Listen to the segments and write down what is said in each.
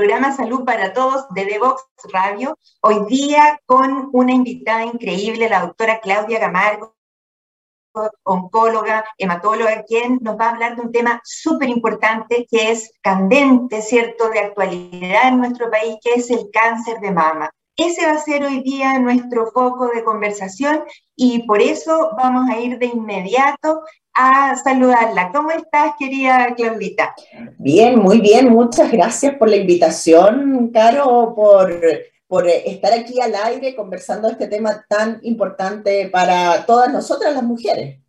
programa Salud para Todos de Devox Radio. Hoy día con una invitada increíble, la doctora Claudia Gamargo, oncóloga, hematóloga, quien nos va a hablar de un tema súper importante que es candente, ¿cierto?, de actualidad en nuestro país, que es el cáncer de mama. Ese va a ser hoy día nuestro foco de conversación y por eso vamos a ir de inmediato a saludarla. ¿Cómo estás, querida Claudita? Bien, muy bien. Muchas gracias por la invitación, Caro, por, por estar aquí al aire conversando este tema tan importante para todas nosotras las mujeres.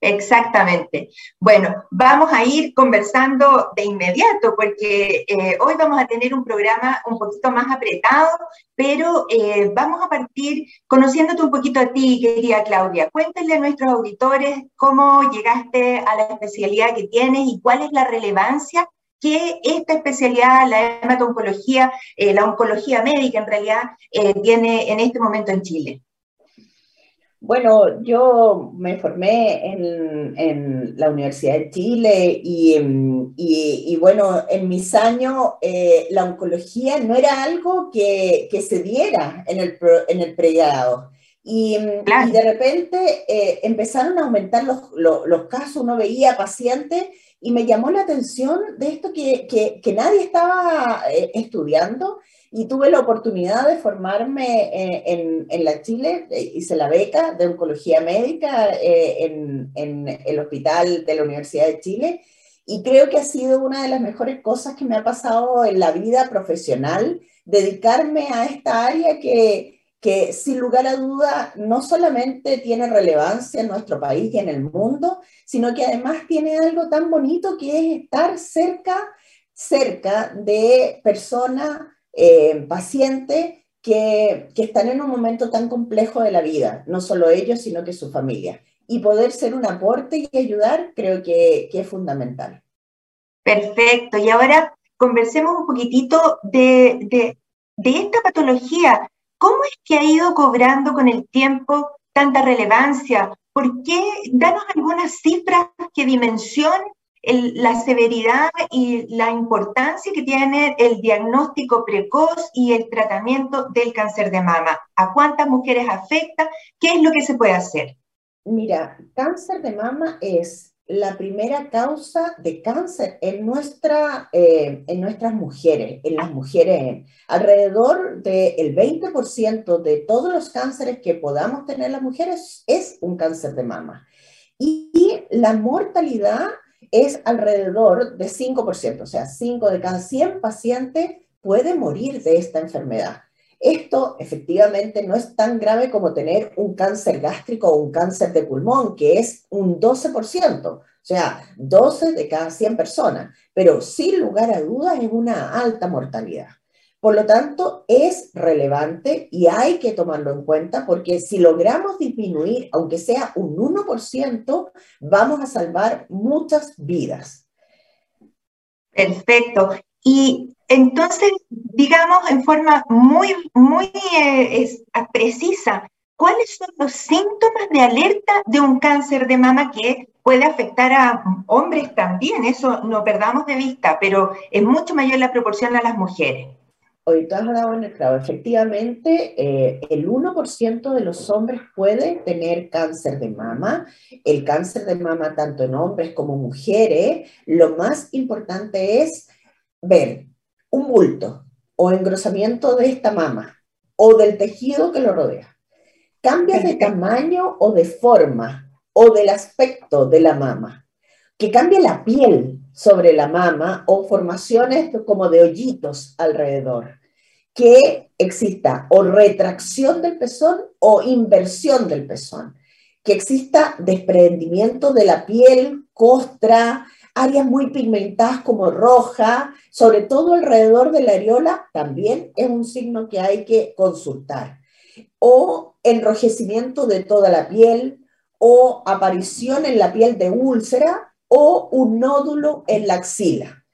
Exactamente. Bueno, vamos a ir conversando de inmediato porque eh, hoy vamos a tener un programa un poquito más apretado, pero eh, vamos a partir conociéndote un poquito a ti, querida Claudia. Cuéntale a nuestros auditores cómo llegaste a la especialidad que tienes y cuál es la relevancia que esta especialidad, la hematoncología, eh, la oncología médica en realidad, tiene en este momento en Chile. Bueno, yo me formé en, la Universidad de Chile y, bueno, en mis años eh, la oncología no era algo que, se diera en el, en el pregrado. Y, de repente eh, empezaron a aumentar los, casos, uno veía pacientes y me llamó la atención de esto que, nadie estaba eh, estudiando y tuve la oportunidad de formarme eh, en, la Chile, eh, hice la beca de oncología médica eh, en, en, el hospital de la Universidad de Chile y creo que ha sido una de las mejores cosas que me ha pasado en la vida profesional, dedicarme a esta área que, que sin lugar a duda no solamente tiene relevancia en nuestro país y en el mundo, sino que además tiene algo tan bonito que es estar cerca, cerca de personas eh, pacientes que, que, están en un momento tan complejo de la vida, no solo ellos, sino que su familia. Y poder ser un aporte y ayudar creo que, que es fundamental. Perfecto. Y ahora conversemos un poquitito de, de, de esta patología. ¿Cómo es que ha ido cobrando con el tiempo tanta relevancia? ¿Por qué? Danos algunas cifras que dimensionen la severidad y la importancia que tiene el diagnóstico precoz y el tratamiento del cáncer de mama. ¿A cuántas mujeres afecta? ¿Qué es lo que se puede hacer? Mira, cáncer de mama es la primera causa de cáncer en, nuestra, eh, en nuestras mujeres, en las mujeres. Alrededor del 20% de todos los cánceres que podamos tener las mujeres es un cáncer de mama. y la mortalidad es alrededor de 5%, o sea, 5 de cada 100 pacientes puede morir de esta enfermedad. Esto efectivamente no es tan grave como tener un cáncer gástrico o un cáncer de pulmón, que es un 12%, o sea, 12 de cada 100 personas, pero sin lugar a dudas es una alta mortalidad. Por lo tanto, es relevante y hay que tomarlo en cuenta porque si logramos disminuir, aunque sea un 1%, vamos a salvar muchas vidas. Perfecto. Y entonces, digamos en forma muy, muy eh, precisa, ¿cuáles son los síntomas de alerta de un cáncer de mama que puede afectar a hombres también? Eso no perdamos de vista, pero es mucho mayor la proporción a las mujeres. Hoy tú has dado en el clavo. Efectivamente, eh, el 1% de los hombres puede tener cáncer de mama. El cáncer de mama, tanto en hombres como mujeres, lo más importante es ver un bulto o engrosamiento de esta mama o del tejido que lo rodea. Cambia de tamaño o de forma o del aspecto de la mama. Que cambie la piel, sobre la mama o formaciones como de hoyitos alrededor. Que exista o retracción del pezón o inversión del pezón. Que exista desprendimiento de la piel, costra, áreas muy pigmentadas como roja, sobre todo alrededor de la areola, también es un signo que hay que consultar. O enrojecimiento de toda la piel, o aparición en la piel de úlcera, o un nódulo en la axila.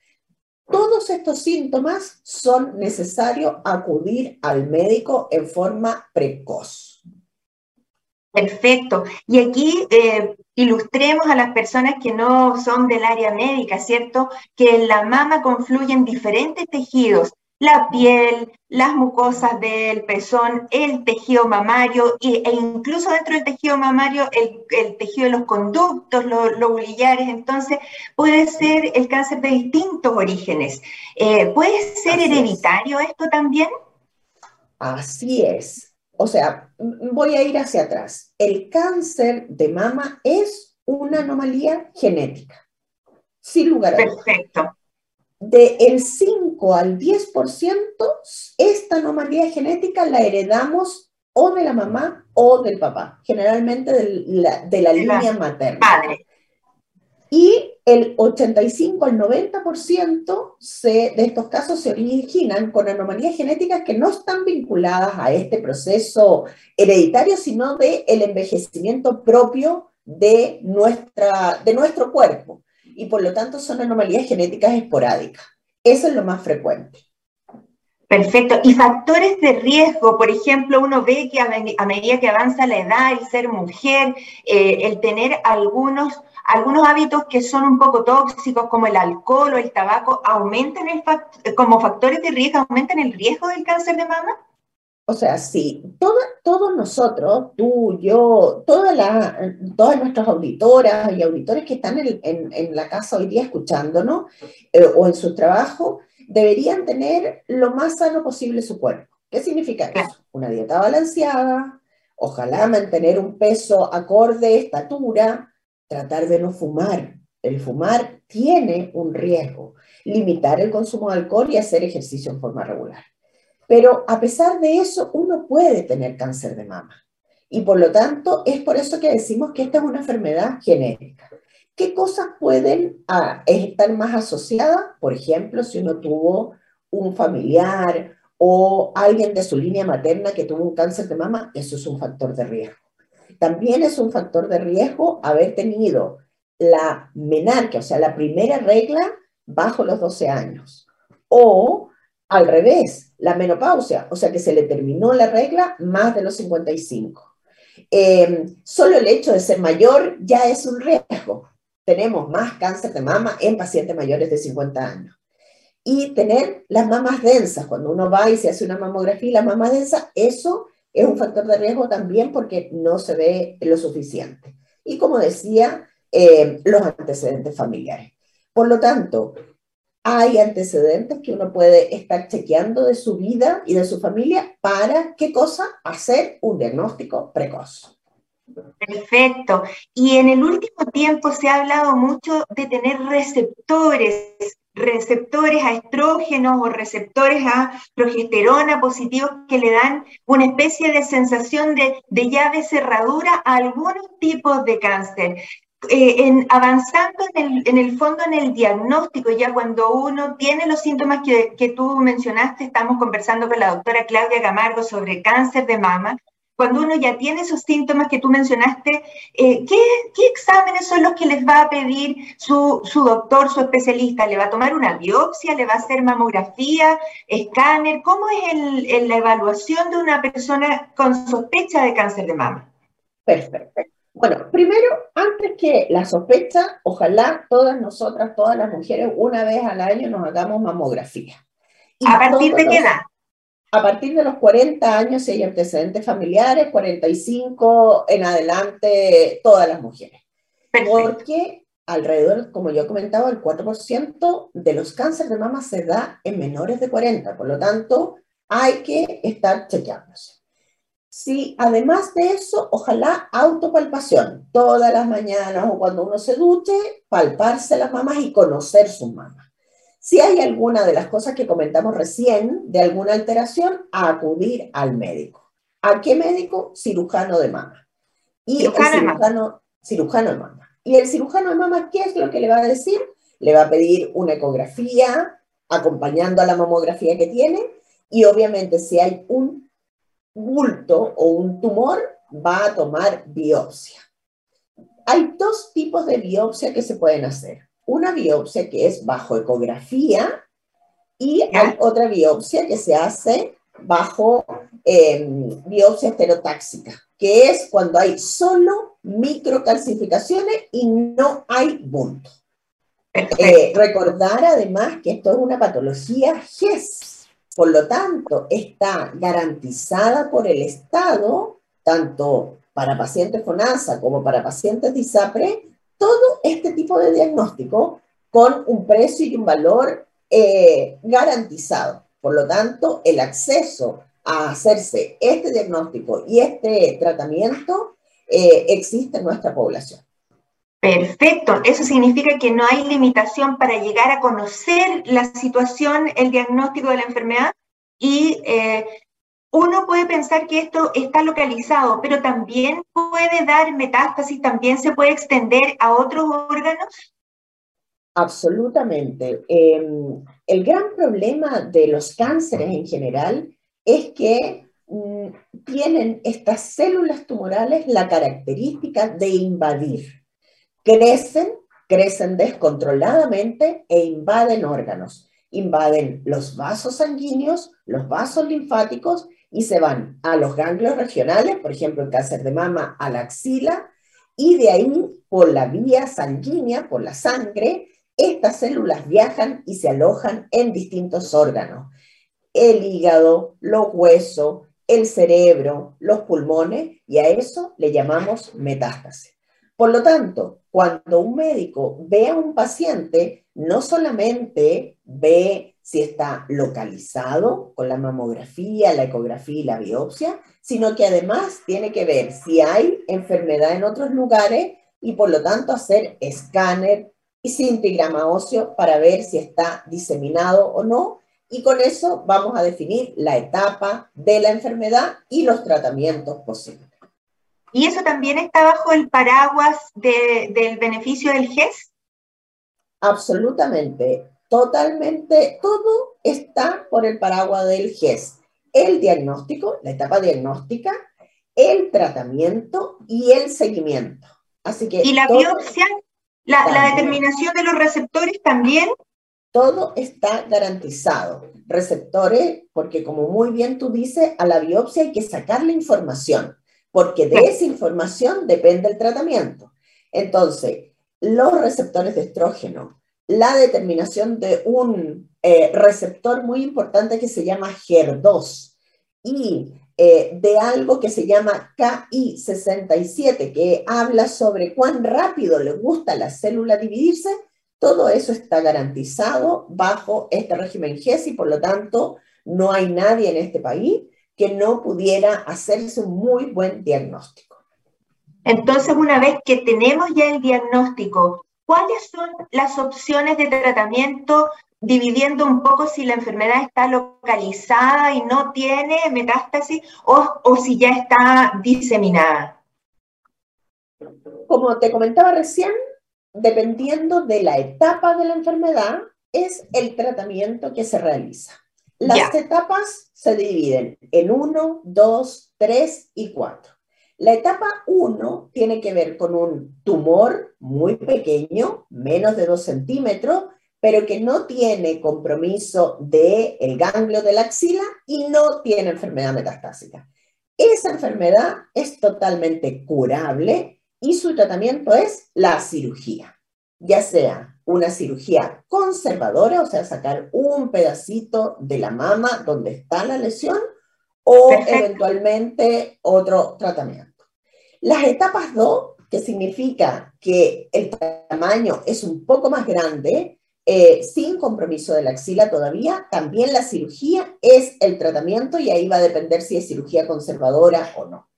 Todos estos síntomas son necesarios acudir al médico en forma precoz. Perfecto. Y aquí, eh, ilustremos a las personas que no son del área médica, ¿cierto? Que en la mama confluyen diferentes tejidos, la piel, las mucosas del pezón, el tejido mamario e incluso dentro del tejido mamario el, tejido de los conductos, los lobulillares. Entonces puede ser el cáncer de distintos orígenes. Eh, ¿Puede ser hereditario esto también? Así es. O sea, voy a ir hacia atrás. El cáncer de mama es una anomalía genética, sin lugar a dudas. Perfecto de el 5 al 10%, esta anomalía genética la heredamos o de la mamá o del papá, generalmente de la, de la línea materna. Padre. Y el 85 al 90% de estos casos se originan con anomalías genéticas que no están vinculadas a este proceso hereditario, sino de el envejecimiento propio de, nuestra, de nuestro cuerpo y por lo tanto son anomalías genéticas esporádicas. Eso es lo más frecuente. Perfecto. Y factores de riesgo, por ejemplo, uno ve que a, medida que avanza la edad, el ser mujer, eh, el tener algunos, algunos hábitos que son un poco tóxicos, como el alcohol o el tabaco, aumentan el como factores de riesgo, aumentan el riesgo del cáncer de mama. O sea, sí, todos nosotros, tú, yo, todas todas nuestras auditoras y auditores que están en, la casa hoy día escuchándonos eh, o en su trabajo, deberían tener lo más sano posible su cuerpo. ¿Qué significa eso? Una dieta balanceada, ojalá mantener un peso acorde, estatura, tratar de no fumar. El fumar tiene un riesgo, limitar el consumo de alcohol y hacer ejercicio en forma regular. Pero a pesar de eso, uno puede tener cáncer de mama. Y por lo tanto, es por eso que decimos que esta es una enfermedad genética. ¿Qué cosas pueden ah, estar más asociadas? Por ejemplo, si uno tuvo un familiar o alguien de su línea materna que tuvo un cáncer de mama, eso es un factor de riesgo. También es un factor de riesgo haber tenido la menarquia, o sea, la primera regla bajo los 12 años, o al revés, la menopausia, o sea que se le terminó la regla más de los 55. Eh, solo el hecho de ser mayor ya es un riesgo. Tenemos más cáncer de mama en pacientes mayores de 50 años. Y tener las mamas densas, cuando uno va y se hace una mamografía y la mama densa, eso es un factor de riesgo también porque no se ve lo suficiente. Y como decía, eh, los antecedentes familiares. Por lo tanto, hay antecedentes que uno puede estar chequeando de su vida y de su familia para, ¿qué cosa? Hacer un diagnóstico precoz. Perfecto. Y en el último tiempo se ha hablado mucho de tener receptores, receptores a estrógenos o receptores a progesterona positivos que le dan una especie de sensación de, de llave cerradura a algunos tipos de cáncer. Eh, avanzando en el, el, fondo en el diagnóstico, ya cuando uno tiene los síntomas que, tú mencionaste, estamos conversando con la doctora Claudia Camargo sobre cáncer de mama, cuando uno ya tiene esos síntomas que tú mencionaste, eh, ¿qué, ¿qué, exámenes son los que les va a pedir su, doctor, su especialista? ¿Le va a tomar una biopsia? ¿Le va a hacer mamografía? ¿Escáner? ¿Cómo es el, la evaluación de una persona con sospecha de cáncer de mama? Perfecto. Bueno, primero, antes que la sospecha, ojalá todas nosotras, todas las mujeres, una vez al año nos hagamos mamografía. ¿A partir de qué edad? A partir de los 40 años, si hay antecedentes familiares, 45 en adelante, todas las mujeres. Porque alrededor, como yo comentaba, el 4% de los cánceres de mama se da en menores de 40. Por lo tanto, hay que estar chequeándose. Sí, además de eso, ojalá autopalpación, todas las mañanas o cuando uno se duche, palparse las mamas y conocer sus mamas. Si hay alguna de las cosas que comentamos recién, de alguna alteración, a acudir al médico. ¿A qué médico? Cirujano de mama. Y cirujano, el cirujano, cirujano de mama. ¿Y el cirujano de mama qué es lo que le va a decir? Le va a pedir una ecografía acompañando a la mamografía que tiene y obviamente si hay un bulto o un tumor, va a tomar biopsia. Hay dos tipos de biopsia que se pueden hacer. Una biopsia que es bajo ecografía y hay otra biopsia que se hace bajo em, biopsia esterotáxica, que es cuando hay solo microcalcificaciones y no hay bulto. Eh, recordar además que esto es una patología GES, por lo tanto está garantizada por el Estado, tanto para pacientes con ASA como para pacientes de ISAPRE, todo este tipo de diagnóstico con un precio y un valor eh, garantizado. Por lo tanto, el acceso a hacerse este diagnóstico y este tratamiento eh, existe en nuestra población. Perfecto, eso significa que no hay limitación para llegar a conocer la situación, el diagnóstico de la enfermedad y eh, uno puede pensar que esto está localizado, pero también puede dar metástasis, también se puede extender a otros órganos. Absolutamente. Em, el gran problema de los cánceres en general es que mm, tienen estas células tumorales la característica de invadir crecen, crecen descontroladamente e invaden órganos. Invaden los vasos sanguíneos, los vasos linfáticos y se van a los ganglios regionales, por ejemplo, el cáncer de mama a la axila, y de ahí, por la vía sanguínea, por la sangre, estas células viajan y se alojan en distintos órganos. El hígado, los huesos, el cerebro, los pulmones, y a eso le llamamos metástasis. Por lo tanto, cuando un médico ve a un paciente, no solamente ve si está localizado con la mamografía, la ecografía y la biopsia, sino que además tiene que ver si hay enfermedad en otros lugares y por lo tanto hacer escáner y cintigrama óseo para ver si está diseminado o no. Y con eso vamos a definir la etapa de la enfermedad y los tratamientos posibles. ¿Y eso también está bajo el paraguas del beneficio del GES? Absolutamente, totalmente, todo está por el paraguas del GES. El diagnóstico, la etapa diagnóstica, el tratamiento y el seguimiento. Así que ¿Y la biopsia? La, la determinación de los receptores también? Todo está garantizado. Receptores, porque como muy bien tú dices, a la biopsia hay que sacar la información porque de esa información depende el tratamiento. Entonces, los receptores de estrógeno, la determinación de un eh, receptor muy importante que se llama HER2 y eh, de algo que se llama KI67, que habla sobre cuán rápido le gusta a la célula dividirse, todo eso está garantizado bajo este régimen GES y por lo tanto no hay nadie en este país que no pudiera hacerse un muy buen diagnóstico. Entonces, una vez que tenemos ya el diagnóstico, ¿cuáles son las opciones de tratamiento dividiendo un poco si la enfermedad está localizada y no tiene metástasis o, o si ya está diseminada? Como te comentaba recién, dependiendo de la etapa de la enfermedad, es el tratamiento que se realiza. Las etapas se dividen en 1, 2, 3 y 4. La etapa 1 tiene que ver con un tumor muy pequeño, menos de 2 centímetros, pero que no tiene compromiso del el ganglio de la axila y no tiene enfermedad metastásica. Esa enfermedad es totalmente curable y su tratamiento es la cirugía, ya sea una cirugía conservadora, o sea, sacar un pedacito de la mama donde está la lesión o eventualmente otro tratamiento. Las etapas 2, que significa que el tamaño es un poco más grande, eh, sin compromiso de la axila todavía, también la cirugía es el tratamiento y ahí va a depender si es cirugía conservadora o no.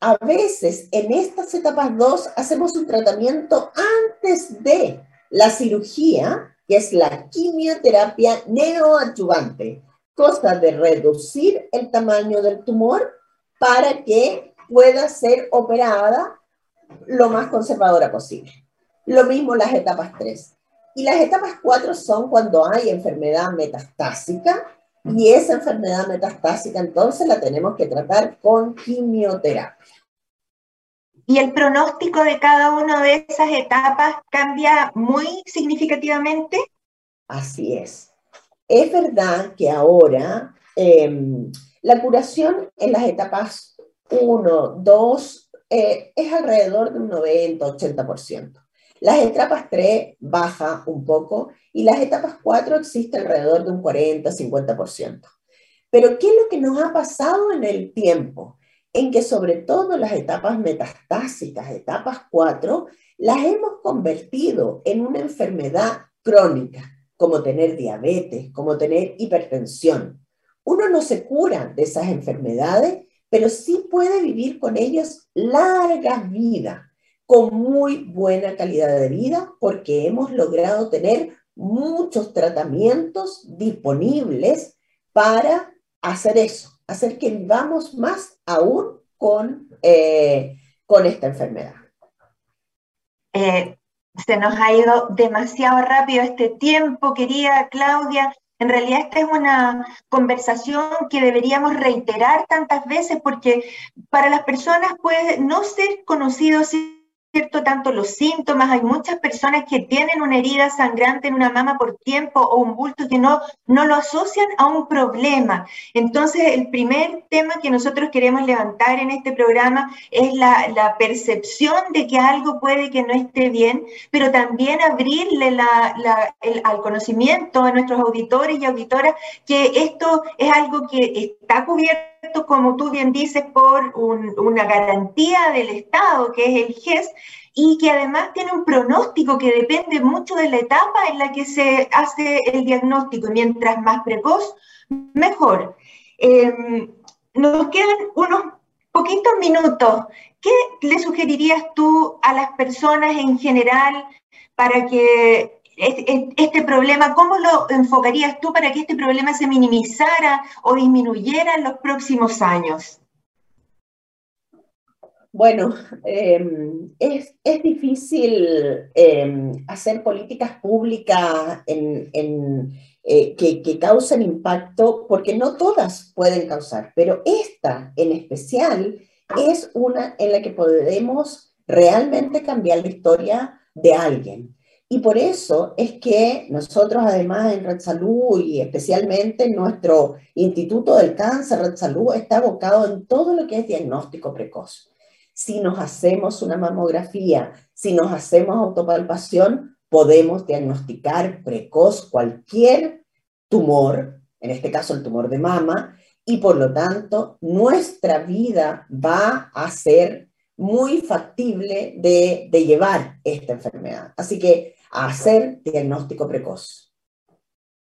A veces en estas etapas 2 hacemos un tratamiento antes de la cirugía, que es la quimioterapia neoadyuvante, cosa de reducir el tamaño del tumor para que pueda ser operada lo más conservadora posible. Lo mismo las etapas 3. Y las etapas 4 son cuando hay enfermedad metastásica y esa enfermedad metastásica entonces la tenemos que tratar con quimioterapia. Y el pronóstico de cada una de esas etapas cambia muy significativamente. Así es. Es verdad que ahora em, La curación en las etapas 1, 2 eh, es alrededor de un 90-80%. Las etapas 3 baja un poco y las etapas 4 existe alrededor de un 40-50%. Pero ¿qué es lo que nos ha pasado en el tiempo? En que sobre todo las etapas metastásicas, etapas 4, las hemos convertido en una enfermedad crónica, como tener diabetes, como tener hipertensión. Uno no se cura de esas enfermedades, pero sí puede vivir con ellos largas vidas, con muy buena calidad de vida, porque hemos logrado tener muchos tratamientos disponibles para hacer eso, hacer que vivamos más aún con, eh, con esta enfermedad. Eh, se nos ha ido demasiado rápido este tiempo, querida Claudia. En realidad esta es una conversación que deberíamos reiterar tantas veces porque para las personas puede no ser conocido cierto tanto los síntomas, hay muchas personas que tienen una herida sangrante en una mama por tiempo o un bulto que no, no lo asocian a un problema. Entonces, el primer tema que nosotros queremos levantar en este programa es la, percepción de que algo puede que no esté bien, pero también abrirle la, el, al conocimiento a nuestros auditores y auditoras que esto es algo que está cubierto, como tú bien dices, por un, una garantía del Estado, que es el GES, y que además tiene un pronóstico que depende mucho de la etapa en la que se hace el diagnóstico. Mientras más precoz, mejor. Eh, nos quedan unos poquitos minutos. ¿Qué le sugerirías tú a las personas en general para que este problema, ¿cómo lo enfocarías tú para que este problema se minimizara o disminuyera en los próximos años? Bueno, eh, es, difícil eh, hacer políticas públicas en, eh, que, que, causen impacto, porque no todas pueden causar, pero esta en especial es una en la que podemos realmente cambiar la historia de alguien. Y por eso es que nosotros además en Red Salud y especialmente nuestro Instituto del Cáncer, Red Salud, está abocado en todo lo que es diagnóstico precoz. Si nos hacemos una mamografía, si nos hacemos autopalpación, podemos diagnosticar precoz cualquier tumor, en este caso el tumor de mama, y por lo tanto nuestra vida va a ser muy factible de, de llevar esta enfermedad. Así que hacer diagnóstico precoz.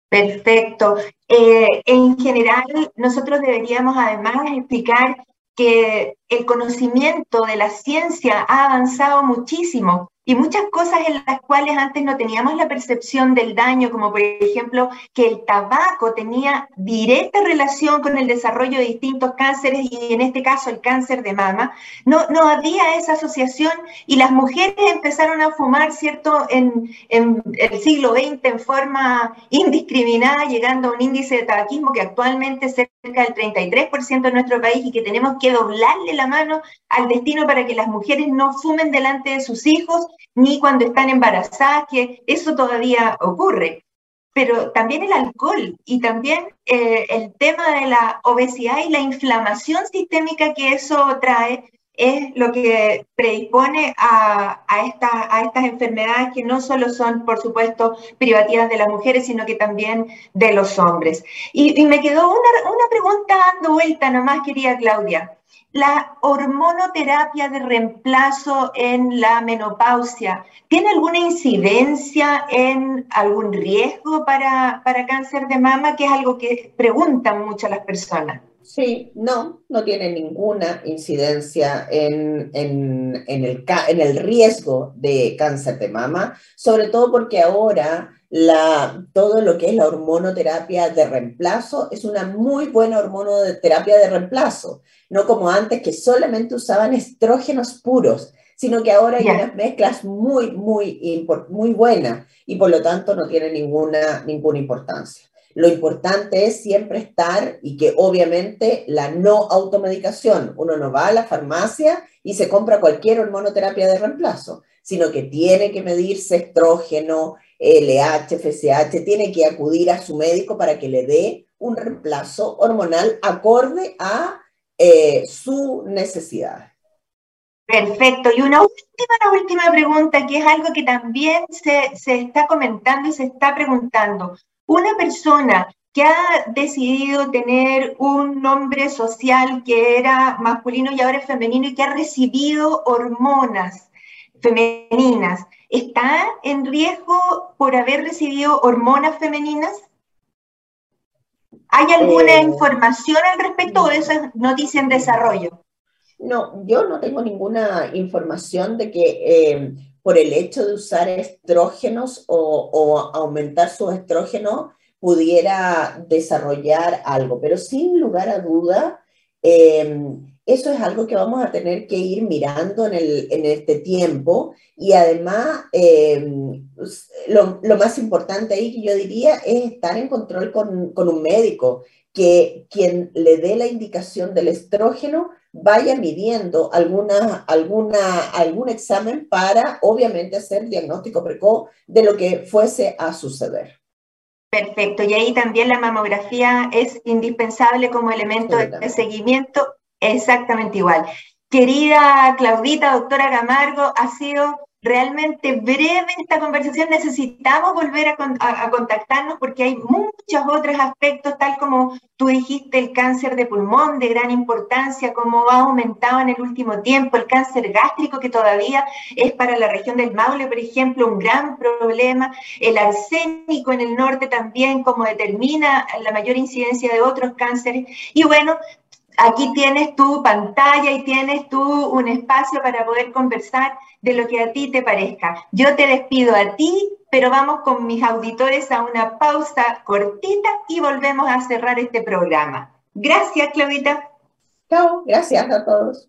Perfecto. Eh, en general, nosotros deberíamos además explicar que el conocimiento de la ciencia ha avanzado muchísimo y muchas cosas en las cuales antes no teníamos la percepción del daño, como por ejemplo que el tabaco tenía directa relación con el desarrollo de distintos cánceres y en este caso el cáncer de mama, no, no había esa asociación y las mujeres empezaron a fumar, ¿cierto?, en, en el siglo XX en forma indiscriminada, llegando a un índice de tabaquismo que actualmente es cerca del 33% en nuestro país y que tenemos que doblarle la mano al destino para que las mujeres no fumen delante de sus hijos ni cuando están embarazadas, que eso todavía ocurre. Pero también el alcohol y también eh, el tema de la obesidad y la inflamación sistémica que eso trae es lo que predispone a, estas enfermedades que no solo son, por supuesto, privativas de las mujeres, sino que también de los hombres. Y, y me quedó una, una pregunta dando vuelta nomás, querida Claudia la hormonoterapia de reemplazo en la menopausia, ¿tiene alguna incidencia en algún riesgo para, para cáncer de mama? Que es algo que preguntan muchas las personas. Sí, no, no tiene ninguna incidencia en, en, en, el, en el riesgo de cáncer de mama, sobre todo porque ahora la, todo lo que es la hormonoterapia de reemplazo es una muy buena hormonoterapia de reemplazo, no como antes que solamente usaban estrógenos puros, sino que ahora hay unas mezclas muy, muy, muy buenas y por lo tanto no tiene ninguna, ninguna importancia. Lo importante es siempre estar y que obviamente la no automedicación, uno no va a la farmacia y se compra cualquier hormonoterapia de reemplazo, sino que tiene que medirse estrógeno, LH, FSH, tiene que acudir a su médico para que le dé un reemplazo hormonal acorde a eh, su necesidad. Perfecto. Y una última, última pregunta, que es algo que también se, se está comentando y se está preguntando. Una persona que ha decidido tener un nombre social que era masculino y ahora es femenino y que ha recibido hormonas femeninas, ¿está en riesgo por haber recibido hormonas femeninas? ¿Hay alguna eh, información al respecto o eso es noticia en desarrollo? No, yo no tengo ninguna información de que eh, por el hecho de usar estrógenos o, o aumentar sus estrógenos pudiera desarrollar algo, pero sin lugar a duda, em, eso es algo que vamos a tener que ir mirando en, el, en este tiempo. Y además em, lo, lo, más importante ahí que yo diría es estar en control con, con un médico, que quien le dé la indicación del estrógeno vaya midiendo alguna, alguna, algún examen para obviamente hacer diagnóstico precoz de lo que fuese a suceder. Perfecto, y ahí también la mamografía es indispensable como elemento de seguimiento, exactamente igual. Querida Claudita, doctora Gamargo, ha sido realmente breve esta conversación. Necesitamos volver a, contactarnos porque hay muchos otros aspectos, tal como tú dijiste, el cáncer de pulmón de gran importancia, como ha aumentado en el último tiempo, el cáncer gástrico que todavía es para la región del Maule, por ejemplo, un gran problema, el arsénico en el norte también, como determina la mayor incidencia de otros cánceres. Y bueno, aquí tienes tu pantalla y tienes tú un espacio para poder conversar de lo que a ti te parezca. Yo te despido a ti, pero vamos con mis auditores a una pausa cortita y volvemos a cerrar este programa. Gracias, Claudita. Chao, gracias a todos.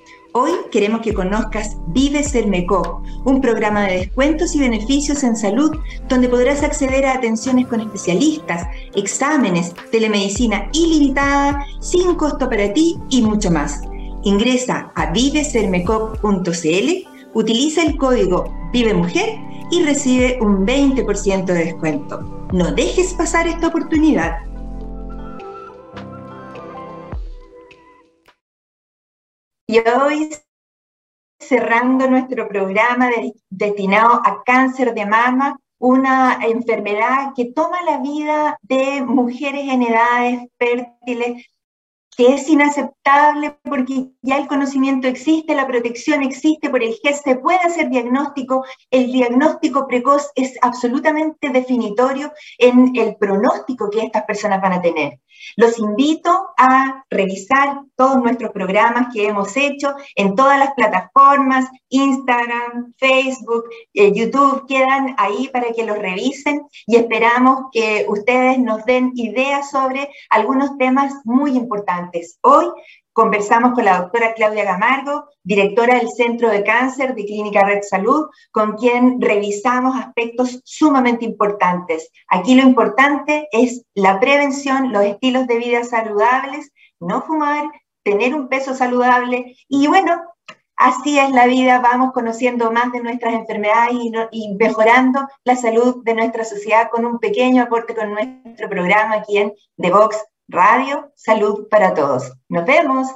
Hoy queremos que conozcas Vive Sermecop, un programa de descuentos y beneficios en salud donde podrás acceder a atenciones con especialistas, exámenes, telemedicina ilimitada, sin costo para ti y mucho más. Ingresa a vivesermecop.cl, utiliza el código Vive Mujer y recibe un 20% de descuento. No dejes pasar esta oportunidad. Y hoy, cerrando nuestro programa destinado a cáncer de mama, una enfermedad que toma la vida de mujeres en edades fértiles, que es inaceptable porque ya el conocimiento existe, la protección existe por el GES, se puede hacer diagnóstico, el diagnóstico precoz es absolutamente definitorio en el pronóstico que estas personas van a tener. Los invito a revisar todos nuestros programas que hemos hecho en todas las plataformas, Instagram, Facebook, eh, YouTube, quedan ahí para que los revisen y esperamos que ustedes nos den ideas sobre algunos temas muy importantes. Hoy Conversamos con la doctora Claudia Gamargo, directora del Centro de Cáncer de Clínica Red Salud, con quien revisamos aspectos sumamente importantes. Aquí lo importante es la prevención, los estilos de vida saludables, no fumar, tener un peso saludable y bueno, así es la vida, vamos conociendo más de nuestras enfermedades y, mejorando la salud de nuestra sociedad con un pequeño aporte con nuestro programa aquí en The Box Radio Salud para Todos. Nos vemos.